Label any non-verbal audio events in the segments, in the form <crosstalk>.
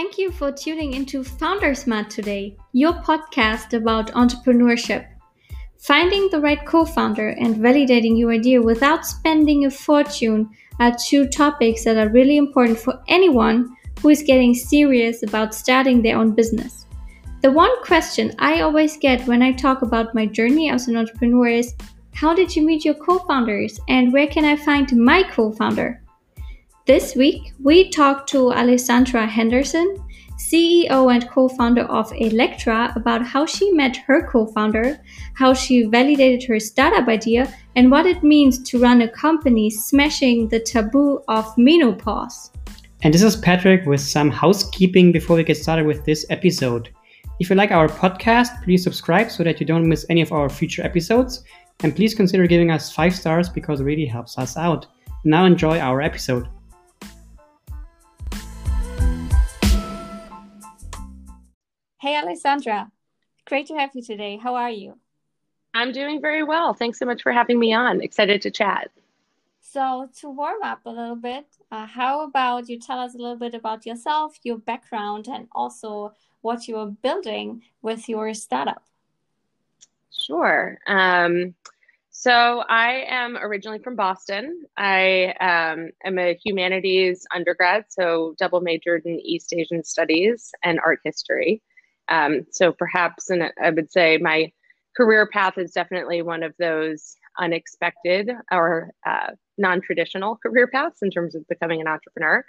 Thank you for tuning into Foundersmart today, your podcast about entrepreneurship. Finding the right co founder and validating your idea without spending a fortune are two topics that are really important for anyone who is getting serious about starting their own business. The one question I always get when I talk about my journey as an entrepreneur is How did you meet your co founders and where can I find my co founder? This week, we talked to Alessandra Henderson, CEO and co founder of Elektra, about how she met her co founder, how she validated her startup idea, and what it means to run a company smashing the taboo of menopause. And this is Patrick with some housekeeping before we get started with this episode. If you like our podcast, please subscribe so that you don't miss any of our future episodes. And please consider giving us five stars because it really helps us out. Now enjoy our episode. Hey, Alessandra. Great to have you today. How are you? I'm doing very well. Thanks so much for having me on. Excited to chat. So, to warm up a little bit, uh, how about you tell us a little bit about yourself, your background, and also what you are building with your startup. Sure. Um, so I am originally from Boston. I um, am a humanities undergrad, so double majored in East Asian studies and art history. Um, so perhaps, and I would say my career path is definitely one of those unexpected or uh, non-traditional <laughs> career paths in terms of becoming an entrepreneur.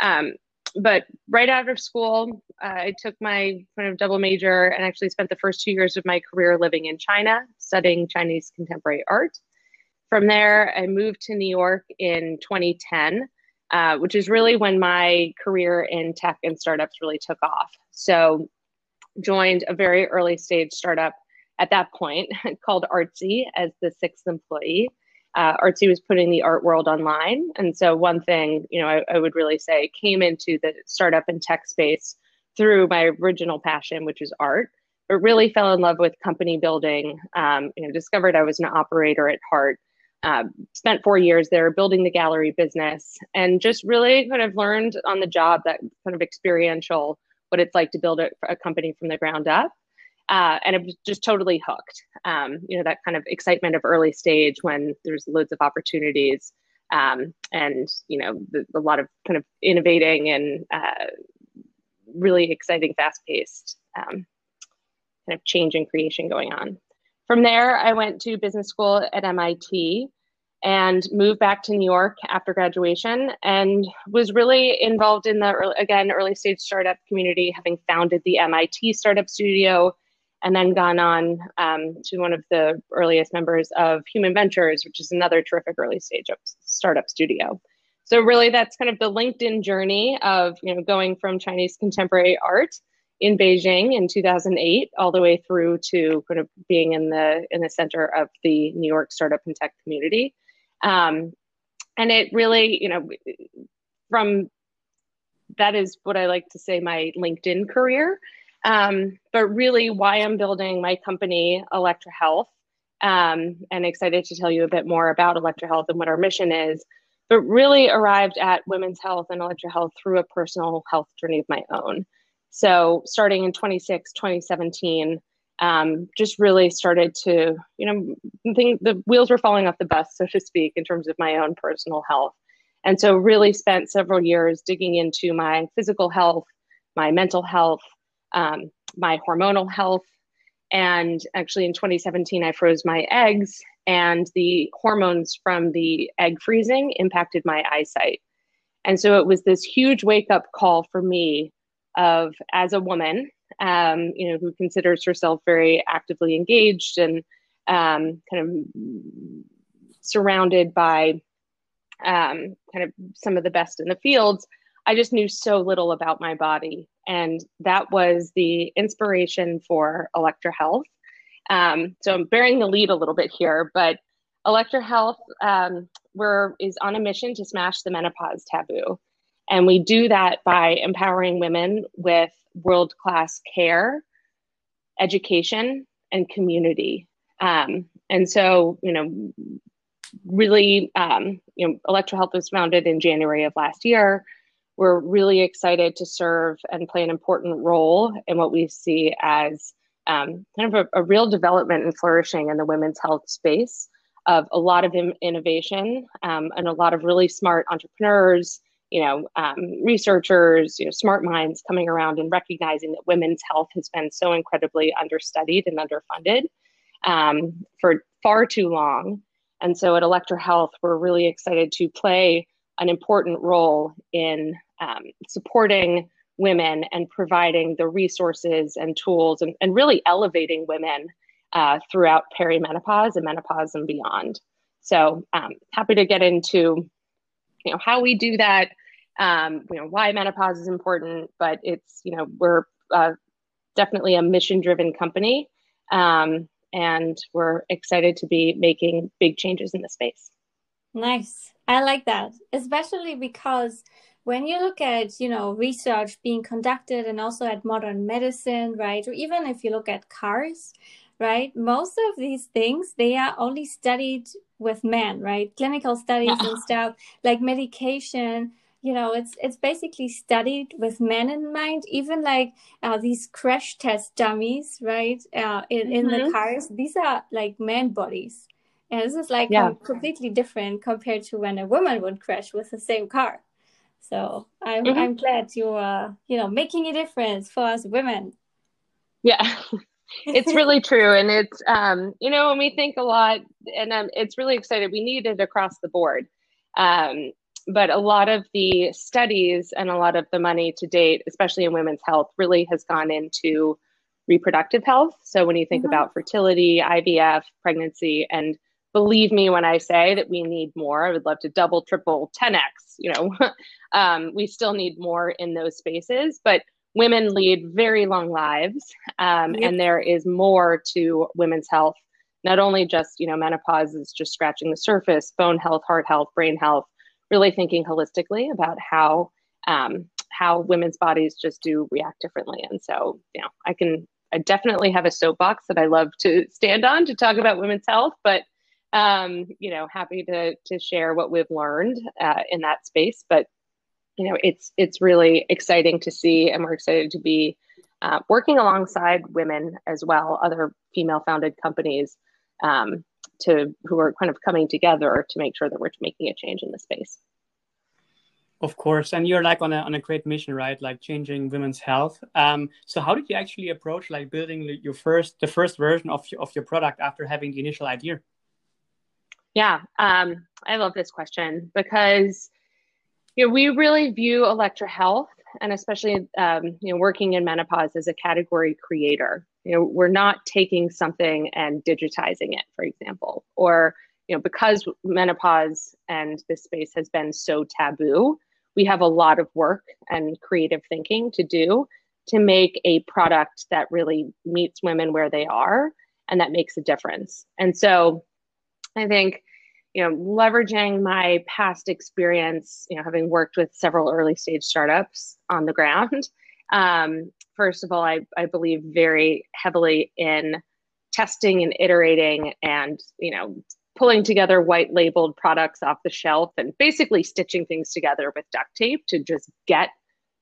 Um, but right out of school, uh, I took my kind of double major and actually spent the first two years of my career living in China, studying Chinese contemporary art. From there, I moved to New York in 2010, uh, which is really when my career in tech and startups really took off. So, joined a very early stage startup at that point <laughs> called Artsy as the sixth employee uh, Artsy was putting the art world online. And so, one thing, you know, I, I, would really say came into the startup and tech space through my original passion, which is art, but really fell in love with company building. Um, you know, discovered I was an operator at heart. Uh, spent four years there building the gallery business and just really kind of learned on the job that kind of experiential what it's like to build a, a company from the ground up uh, and it was just totally hooked. Um, you know, that kind of excitement of early stage when there's loads of opportunities um, and, you know, the, a lot of kind of innovating and uh, really exciting, fast paced um, kind of change and creation going on. From there, I went to business school at MIT and moved back to New York after graduation and was really involved in the, early, again, early stage startup community, having founded the MIT Startup Studio and then gone on um, to one of the earliest members of Human Ventures, which is another terrific early stage startup studio. So really, that's kind of the LinkedIn journey of you know going from Chinese contemporary art in Beijing in 2008 all the way through to kind of being in the in the center of the New York startup and tech community. Um, and it really, you know, from that is what I like to say my LinkedIn career. Um, but really, why I'm building my company, Elektra Health, um, and excited to tell you a bit more about Elektra Health and what our mission is. But really arrived at women's health and Elektra Health through a personal health journey of my own. So, starting in 26, 2017, um, just really started to, you know, think the wheels were falling off the bus, so to speak, in terms of my own personal health. And so, really spent several years digging into my physical health, my mental health, um, my hormonal health. And actually, in 2017, I froze my eggs, and the hormones from the egg freezing impacted my eyesight. And so it was this huge wake up call for me of as a woman, um, you know, who considers herself very actively engaged and um, kind of surrounded by um, kind of some of the best in the fields. I just knew so little about my body and that was the inspiration for Elektra Health. Um, so I'm bearing the lead a little bit here, but Elektra Health um, we're, is on a mission to smash the menopause taboo. And we do that by empowering women with world class care, education, and community. Um, and so, you know, really, um, you know, Elektra Health was founded in January of last year we're really excited to serve and play an important role in what we see as um, kind of a, a, real development and flourishing in the women's health space of a lot of innovation um, and a lot of really smart entrepreneurs, you know, um, researchers, you know, smart minds coming around and recognizing that women's health has been so incredibly understudied and underfunded um, for far too long. And so at Elektra Health, we're really excited to play an important role in um, supporting women and providing the resources and tools and, and really elevating women uh, throughout perimenopause and menopause and beyond. So um, happy to get into you know how we do that, um, you know why menopause is important, but it's you know we're uh, definitely a mission driven company. Um, and we're excited to be making big changes in the space. Nice. I like that, especially because when you look at, you know, research being conducted and also at modern medicine, right? Or even if you look at cars, right? Most of these things, they are only studied with men, right? Clinical studies yeah. and stuff like medication, you know it's it's basically studied with men in mind even like uh, these crash test dummies right uh, in, mm-hmm. the cars these are like man bodies and this is like yeah. completely different compared to when a woman would crash with the same car so i'm mm-hmm. i'm glad you are you know making a difference for us women yeah <laughs> it's really true and it's um you know when we think a lot and um, it's really excited we need it across the board um but a lot of the studies and a lot of the money to date, especially in women's health, really has gone into reproductive health. So when you think mm-hmm. about fertility, IVF, pregnancy, and believe me when I say that we need more, I would love to double, triple, 10x, you know, <laughs> um, we still need more in those spaces, but women lead very long lives. Um, yep. And there is more to women's health, not only just, you know, menopause is just scratching the surface, bone health, heart health, brain health, really thinking holistically about how um, how women's bodies just do react differently. And so, you know, I can I definitely have a soapbox that I love to stand on to talk about women's health, but um, you know, happy to to share what we've learned uh, in that space. But you know, it's it's really exciting to see, and we're excited to be uh, working alongside women as well, other female founded companies um, to who are kind of coming together to make sure that we're making a change in the space. Of course, and you're like on a on a great mission, right? Like changing women's health. Um, so how did you actually approach like building your first the first version of your, of your product after having the initial idea? Yeah, um, I love this question because you know we really view Elektra Health and especially um, you know working in menopause as a category creator. You know we're not taking something and digitizing it for example or you know because menopause and this space has been so taboo we have a lot of work and creative thinking to do to make a product that really meets women where they are and that makes a difference. And so i think you know leveraging my past experience you know having worked with several early stage startups on the ground <laughs> um, first of all I, I believe very heavily in testing and iterating and you know pulling together white labeled products off the shelf and basically stitching things together with duct tape to just get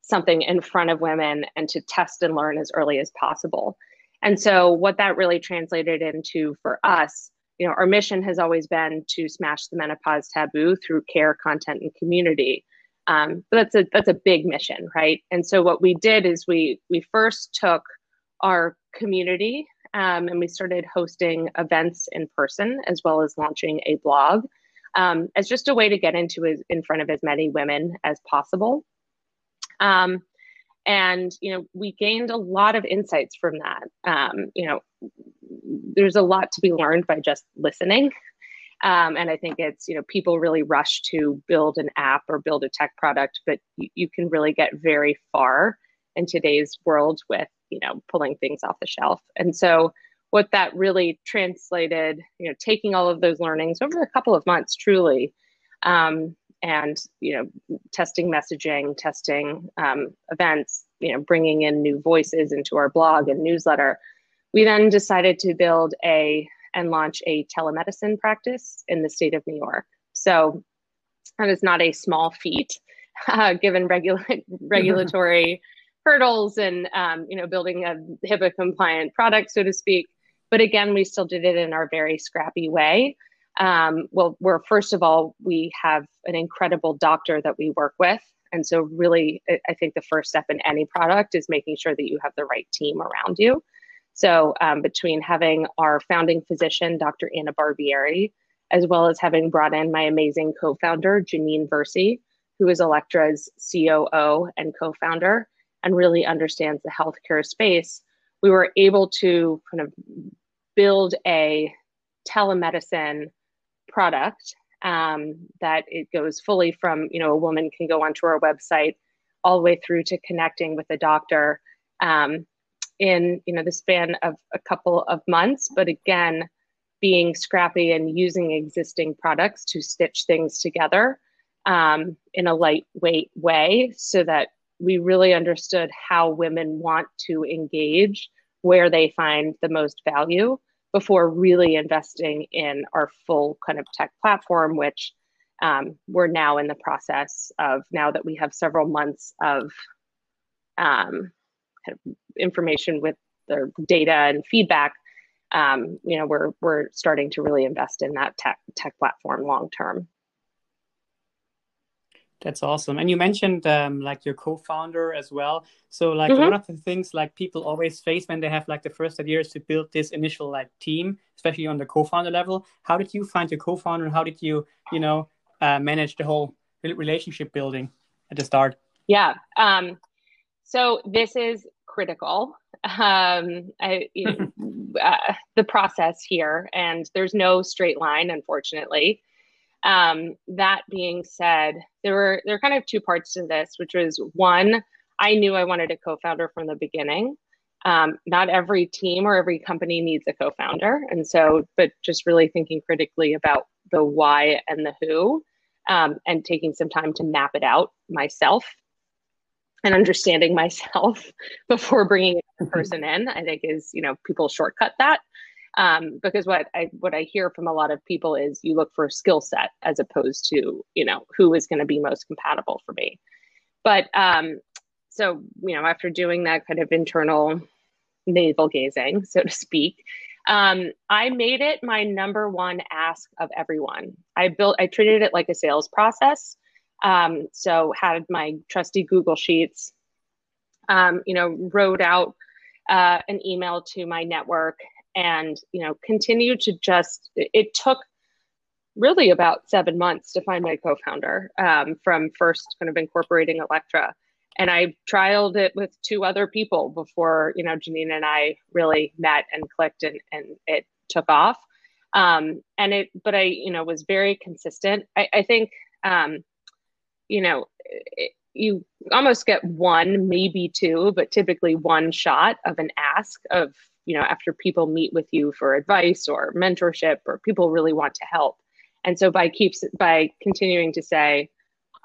something in front of women and to test and learn as early as possible. And so what that really translated into for us you know, our mission has always been to smash the menopause taboo through care, content, and community. Um, but that's a that's a big mission, right? And so what we did is we we first took our community um, and we started hosting events in person as well as launching a blog um, as just a way to get into as, in front of as many women as possible. Um, and you know we gained a lot of insights from that. Um, you know there's a lot to be learned by just listening. Um, and i think it's you know people really rush to build an app or build a tech product but you, you can really get very far in today's world with you know pulling things off the shelf. And so what that really translated you know taking all of those learnings over a couple of months truly um, and you know testing messaging testing um, events you know bringing in new voices into our blog and newsletter we then decided to build a and launch a telemedicine practice in the state of new york so that is not a small feat <laughs> uh, given regula- <laughs> regulatory <laughs> hurdles and um, you know building a HIPAA compliant product, so to speak. But again, we still did it in our very scrappy way. Um, well, we're first of all, we have an incredible doctor that we work with. And so, really, I think the first step in any product is making sure that you have the right team around you. So, um, between having our founding physician, Dr. Anna Barbieri, as well as having brought in my amazing co founder, Janine Versi, who is Elektra's COO and co founder and really understands the healthcare space, we were able to kind of build a telemedicine product um, that it goes fully from you know a woman can go onto our website all the way through to connecting with a doctor um, in you know the span of a couple of months. But again being scrappy and using existing products to stitch things together um, in a lightweight way so that we really understood how women want to engage where they find the most value before really investing in our full kind of tech platform, which um, we're now in the process of now that we have several months of um, kind of information with the data and feedback. Um, you know, we're we're starting to really invest in that tech tech platform long term. That's awesome. And you mentioned um, like your co-founder as well. So like mm-hmm. one of the things like people always face when they have like the first idea is to build this initial like team, especially on the co-founder level. How did you find your co-founder and how did you, you know, uh, manage the whole relationship building at the start? Yeah. Um, so this is critical. Um, I, you <laughs> know, uh, the process here, and there's no straight line, unfortunately. Um, that being said, there were there are kind of two parts to this, which was one, I knew I wanted a co-founder from the beginning. Um, not every team or every company needs a co-founder, and so, but just really thinking critically about the why and the who, um, and taking some time to map it out myself and understanding <laughs> myself before bringing a <laughs> person in, I think is you know people shortcut that um, because what I what I hear from a lot of people is you look for a skill set as opposed to you know who is going to be most compatible for me. But um, so you know after doing that kind of internal navel gazing, so to speak, um, I made it my number one ask of everyone. I built I treated it like a sales process. Um, so had my trusty Google Sheets. Um, you know, wrote out uh, an email to my network and you know continue to just it took really about seven months to find my co-founder um, from first kind of incorporating Elektra. And I trialed it with two other people before, you know, Janine and I really met and clicked and, and it took off. Um, and it, but I, you know, was very consistent. I, I think, um, you know, it, you almost get one, maybe two, but typically one shot of an ask of you know after people meet with you for advice or mentorship or people really want to help. And so by keeps by continuing to say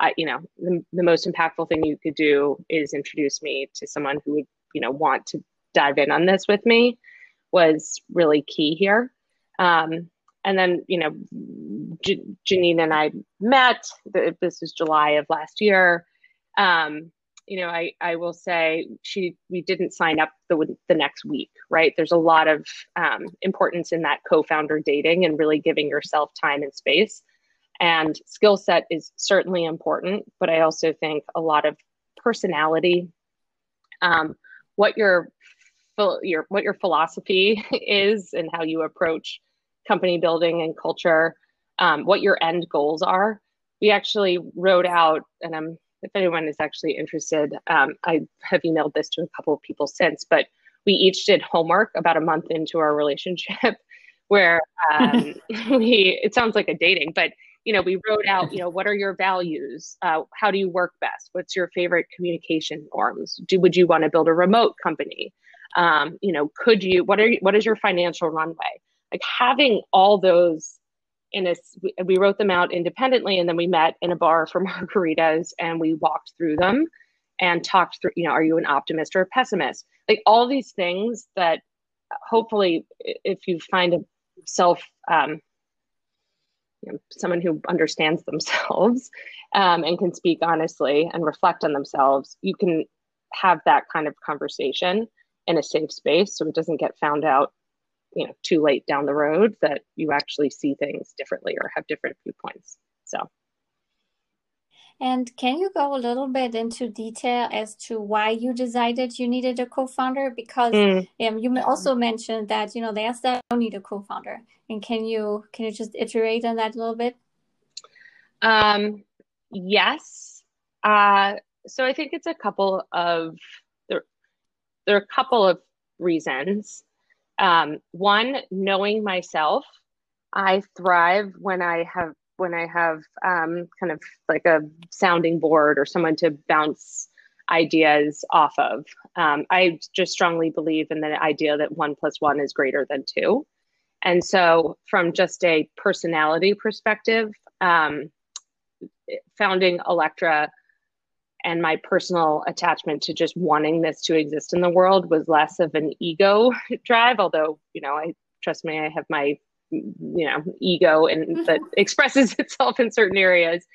I, you know the, the most impactful thing you could do is introduce me to someone who would you know want to dive in on this with me was really key here. Um, and then you know J- janine and i met this was july of last year. Um, you know, I, I will say she we didn't sign up the the next week, right? There's a lot of um, importance in that co-founder dating and really giving yourself time and space. And skill set is certainly important, but I also think a lot of personality, um, what your your what your philosophy <laughs> is, and how you approach company building and culture, um, what your end goals are. We actually wrote out, and I'm if anyone is actually interested, um, I have emailed this to a couple of people since, but we each did homework about a month into our relationship <laughs> where um, <laughs> <laughs> we, it sounds like a dating, but you know, we wrote out, you know, what are your values? Uh, how do you work best? What's your favorite communication norms? Do, would you want to build a remote company? Um, you know, could you, what are, you, what is your financial runway? Like having all those in a we wrote them out independently and then we met in a bar for <laughs> margaritas and we walked through them and talked through you know are you an optimist or a pessimist? Like all these things that hopefully if you find a self um, you know, someone who understands themselves <laughs> um, and can speak honestly and reflect on themselves, you can have that kind of conversation in a safe space so it doesn't get found out you know too late down the road that you actually see things differently or have different viewpoints so and can you go a little bit into detail as to why you decided you needed a co-founder? Because mm. um, you also mentioned that you know they asked that don't need a co-founder, and can you can you just iterate on that a little bit? Um, yes. Uh, so I think it's a couple of there. There are a couple of reasons. Um, one, knowing myself, I thrive when I have when I have um, kind of like a sounding board or someone to bounce ideas off of. Um, I just strongly believe in the idea that one plus one is greater than two. And so, from just a personality perspective, um, founding Elektra and my personal attachment to just wanting this to exist in the world was less of an ego <laughs> drive, although, you know, I trust me, I have my you know ego and that expresses <laughs> itself in certain areas.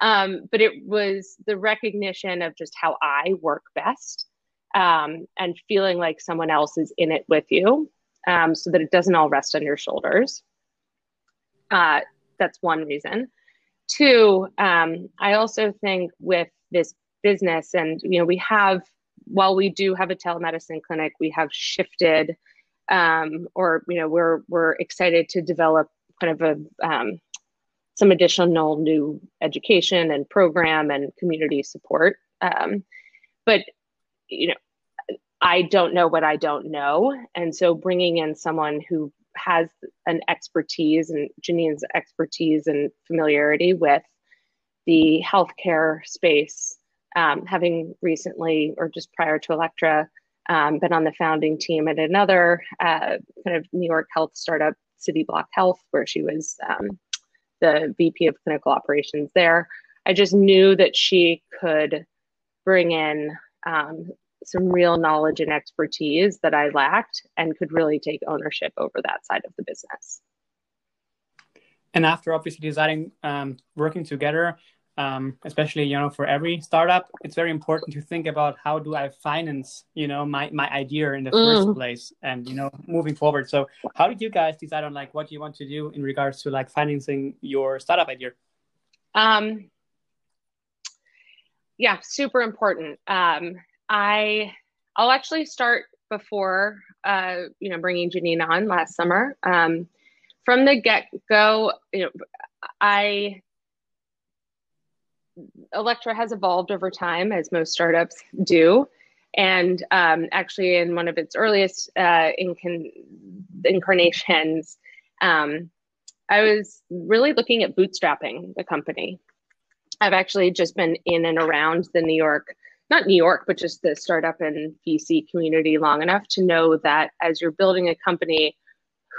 Um, but it was the recognition of just how i work best um, and feeling like someone else is in it with you um, so that it doesn't all rest on your shoulders. Uh, that's one reason. Two um, i also think with this business and you know we have while we do have a telemedicine clinic we have shifted um, or you know we're we're excited to develop kind of a um, some additional new education and program and community support. Um, but you know, I don't know what I don't know, and so bringing in someone who has an expertise and Janine's expertise and familiarity with the healthcare space, um, having recently or just prior to Elektra um, been on the founding team at another uh, kind of New York health startup, Cityblock Health, where she was um, the VP of clinical operations there. I just knew that she could bring in um, some real knowledge and expertise that I lacked and could really take ownership over that side of the business. And after obviously deciding um, working together, um, especially you know for every startup it's very important to think about how do i finance you know my, my idea in the mm. first place and you know moving forward. So how did you guys decide on like what you want to do in regards to like financing your startup idea? Um yeah super important. Um i i'll actually start before uh you know bringing janine on last summer. Um from the get-go you know i Elektra has evolved over time, as most startups do. And um, actually, in one of its earliest uh, inc- incarnations, um, I was really looking at bootstrapping the company. I've actually just been in and around the New York, not New York, but just the startup and VC community long enough to know that as you're building a company,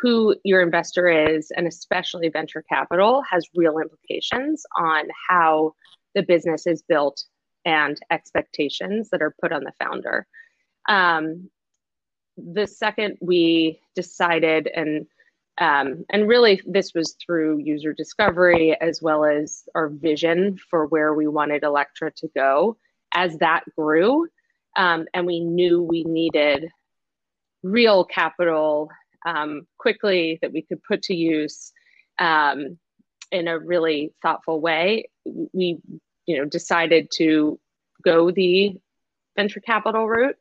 who your investor is, and especially venture capital, has real implications on how the business is built and expectations that are put on the founder. Um, the second we decided and um, and really this was through user discovery as well as our vision for where we wanted Elektra to go as that grew um, and we knew we needed real capital um, quickly that we could put to use um, in a really thoughtful way, we you know decided to go the venture capital route.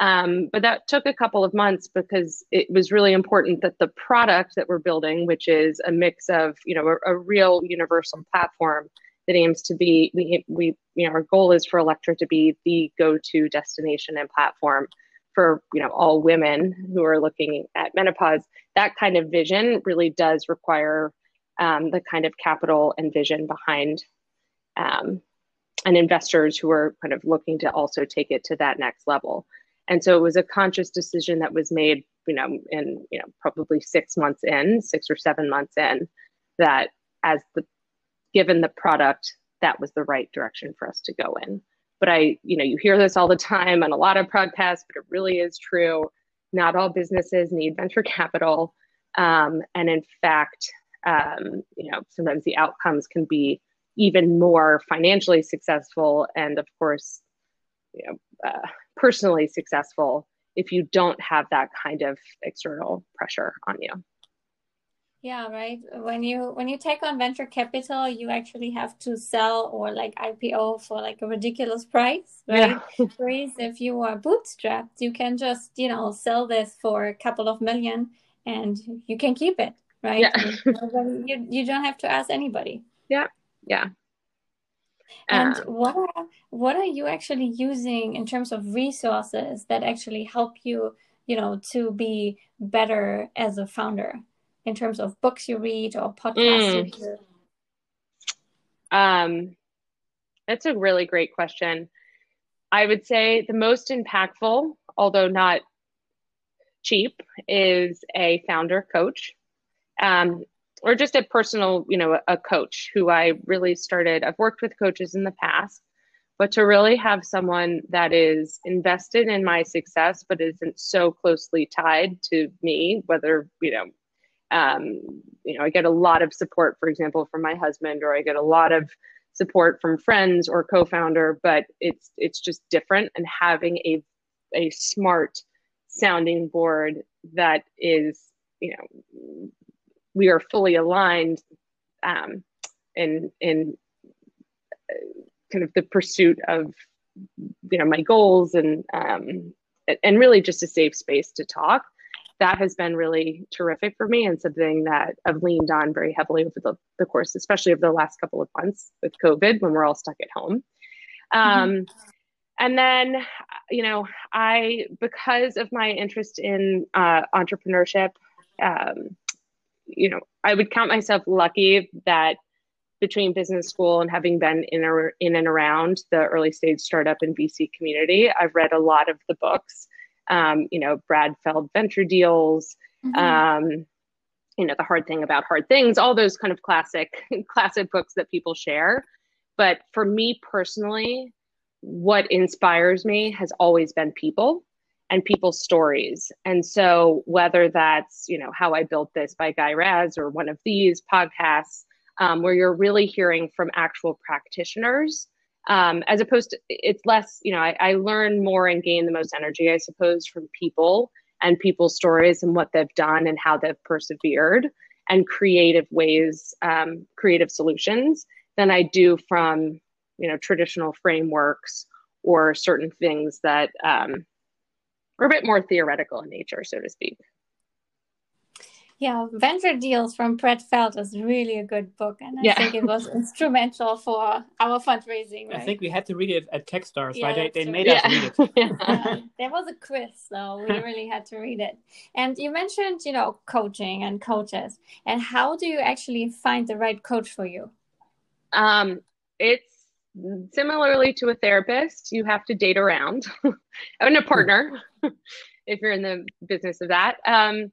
Um, but that took a couple of months because it was really important that the product that we're building, which is a mix of you know a, a real universal platform that aims to be we, we you know our goal is for Elektra to be the go-to destination and platform for you know all women who are looking at menopause. That kind of vision really does require um, the kind of capital and vision behind um, and investors who are kind of looking to also take it to that next level. And so it was a conscious decision that was made, you know, in you know probably six months in, six or seven months in, that as the given the product, that was the right direction for us to go in. But I, you know, you hear this all the time on a lot of podcasts, but it really is true. Not all businesses need venture capital, um, and in fact, um, you know, sometimes the outcomes can be even more financially successful and, of course, you know, uh, personally successful if you don't have that kind of external pressure on you. Yeah, right. When you when you take on venture capital, you actually have to sell or like IPO for like a ridiculous price, right? Yeah. Whereas if you are bootstrapped, you can just, you know, sell this for a couple of million and you can keep it, right? Yeah. you you don't have to ask anybody. Yeah. Yeah. And um, what are, what are you actually using in terms of resources that actually help you, you know, to be better as a founder? in terms of books you read or podcasts mm. you hear? Um, that's a really great question. I would say the most impactful, although not cheap, is a founder coach, um, or just a personal, you know, a coach who I really started. I've worked with coaches in the past, but to really have someone that is invested in my success, but isn't so closely tied to me, whether you know um, you know, I get a lot of support, for example, from my husband, or I get a lot of support from friends or co-founder, but it's it's just different. And having a a smart sounding board that is, you know, we are fully aligned um, in in kind of the pursuit of you know my goals and um, and really just a safe space to talk that has been really terrific for me and something that I've leaned on very heavily over the, the course, especially over the last couple of months with COVID when we're all stuck at home. Um, mm-hmm. And then, you know, I, because of my interest in uh, entrepreneurship, um, you know, I would count myself lucky that between business school and having been in, or, in and around the early stage startup and VC community, I've read a lot of the books um, you know, Brad Feld venture deals, mm-hmm. um, you know, the hard thing about hard things, all those kind of classic, <laughs> classic books that people share. But for me personally, what inspires me has always been people and people's stories. And so whether that's, you know, how I built this by Guy Raz or one of these podcasts, um, where you're really hearing from actual practitioners um, as opposed to it's less you know I, I learn more and gain the most energy i suppose from people and people's stories and what they've done and how they've persevered and creative ways um, creative solutions than i do from you know traditional frameworks or certain things that um, are a bit more theoretical in nature so to speak yeah, Venture Deals from Brad Feld is really a good book, and I yeah. think it was <laughs> instrumental for our fundraising. Right? I think we had to read it at Techstars, yeah, right? They, they made us read it. <laughs> yeah. there was a quiz, so we <laughs> really had to read it. And you mentioned, you know, coaching and coaches, and how do you actually find the right coach for you? Um, it's similarly to a therapist. You have to date around, <laughs> and a partner, <laughs> if you're in the business of that. Um,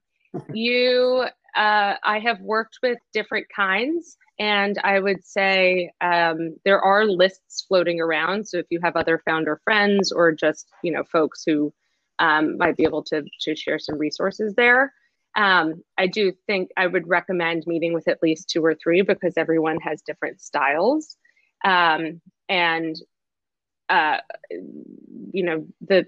you, uh, I have worked with different kinds, and I would say um, there are lists floating around. So if you have other founder friends or just you know folks who um, might be able to to share some resources there. Um, I do think I would recommend meeting with at least two or three because everyone has different styles. Um, and, uh, you know, the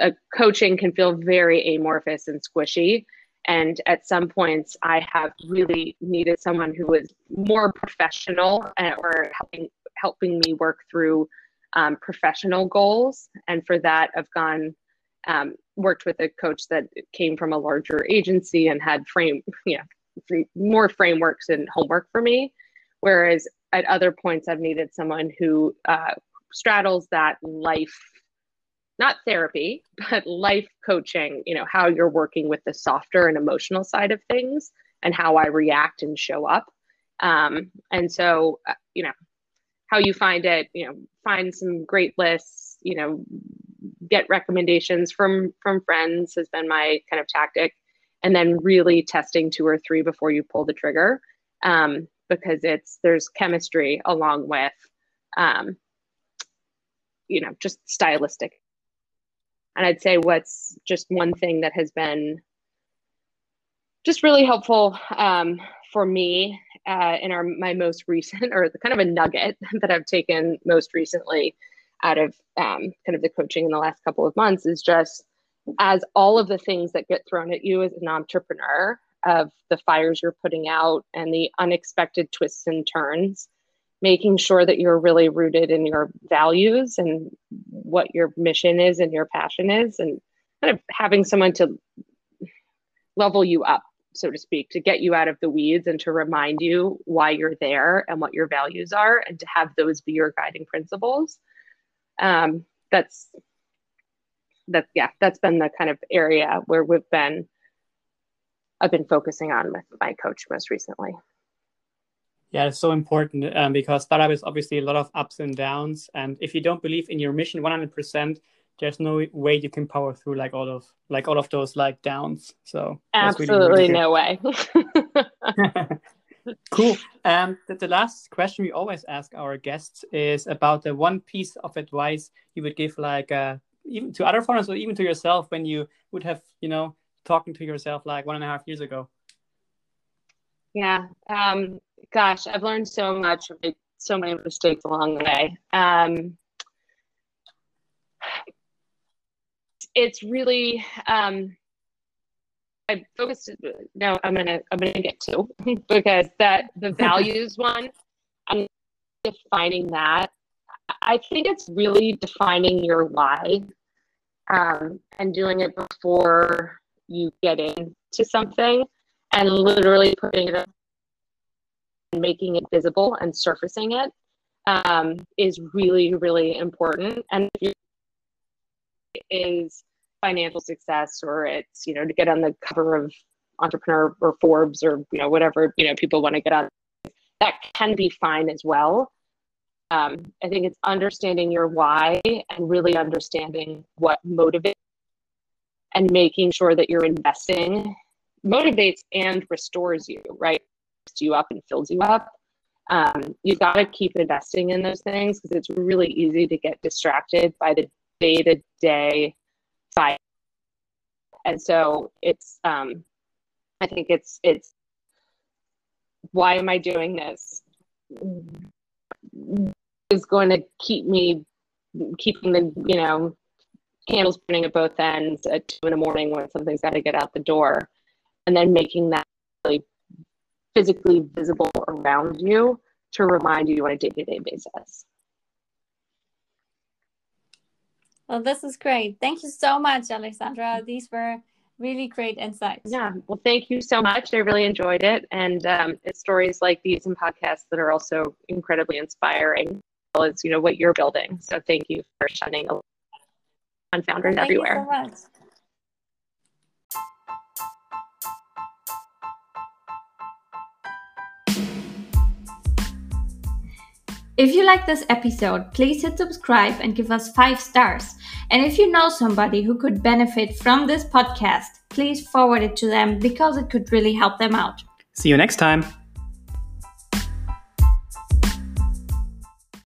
uh, coaching can feel very amorphous and squishy. And at some points, I have really needed someone who was more professional uh, or helping helping me work through um, professional goals. And for that, I've gone um, worked with a coach that came from a larger agency and had frame <laughs> yeah more frameworks and homework for me. Whereas at other points, I've needed someone who uh, straddles that life not therapy, <laughs> but life coaching, you know, how you're working with the softer and emotional side of things and how I react and show up. Um, and so, uh, you know, how you find it, you know, find some great lists, you know, get recommendations from from friends has been my kind of tactic and then really testing two or three before you pull the trigger um, because it's there's chemistry along with um, you know just stylistic. And I'd say what's just one thing that has been just really helpful um, for me, uh, in our my most recent <laughs> or the kind of a nugget <laughs> that I've taken most recently out of um, kind of the coaching in the last couple of months is just as all of the things that get thrown at you as an entrepreneur of the fires you're putting out and the unexpected twists and turns making sure that you're really rooted in your values and what your mission is and your passion is and kind of having someone to level you up so to speak to get you out of the weeds and to remind you why you're there and what your values are and to have those be your guiding principles. Um, that's that yeah that's been the kind of area where we've been i've been focusing on with my coach most recently. Yeah it's so important um, because startup is obviously a lot of ups and downs. And if you don't believe in your mission 100% there's no way you can power through like all of like all of those like downs. So absolutely really, really no way. <laughs> Cool. Um the, the last question we always ask our guests is about the one piece of advice you would give like uh, even to other founders or even to yourself when you would have you know talking to yourself like one and a half years ago. Yeah um gosh i've learned so much made so many mistakes along the way. Um it's really um I focused no I'm gonna I'm gonna get to <laughs> because that the <laughs> values one I'm defining that. I think it's really defining your why um, and doing it before you get into something and literally putting it and making it visible and surfacing it um, is really really important. And if is financial success or it's you know to get on the cover of entrepreneur or forbes or you know whatever you know people want to get on that can be fine as well. Um, i think it's understanding your why and really understanding what motivates and making sure that you're investing motivates and restores you right you up and fills you up um, you've got to keep investing in those things because it's really easy to get distracted by the day to day fight. And so it's, um, I think it's, it's, why am I doing this? Is going to keep me keeping the, you know, candles burning at both ends at two in the morning when something's got to get out the door. And then making that really physically visible around you to remind you on a day to day basis. Well, this is great. Thank you so much, Alexandra. These were really great insights. Yeah. Well, thank you so much. I really enjoyed it. And um, it's stories like these and podcasts that are also incredibly inspiring, as well as, you know, what you're building. So thank you for shining on founders thank everywhere. You so much. If you like this episode, please hit subscribe and give us five stars. And if you know somebody who could benefit from this podcast, please forward it to them because it could really help them out. See you next time.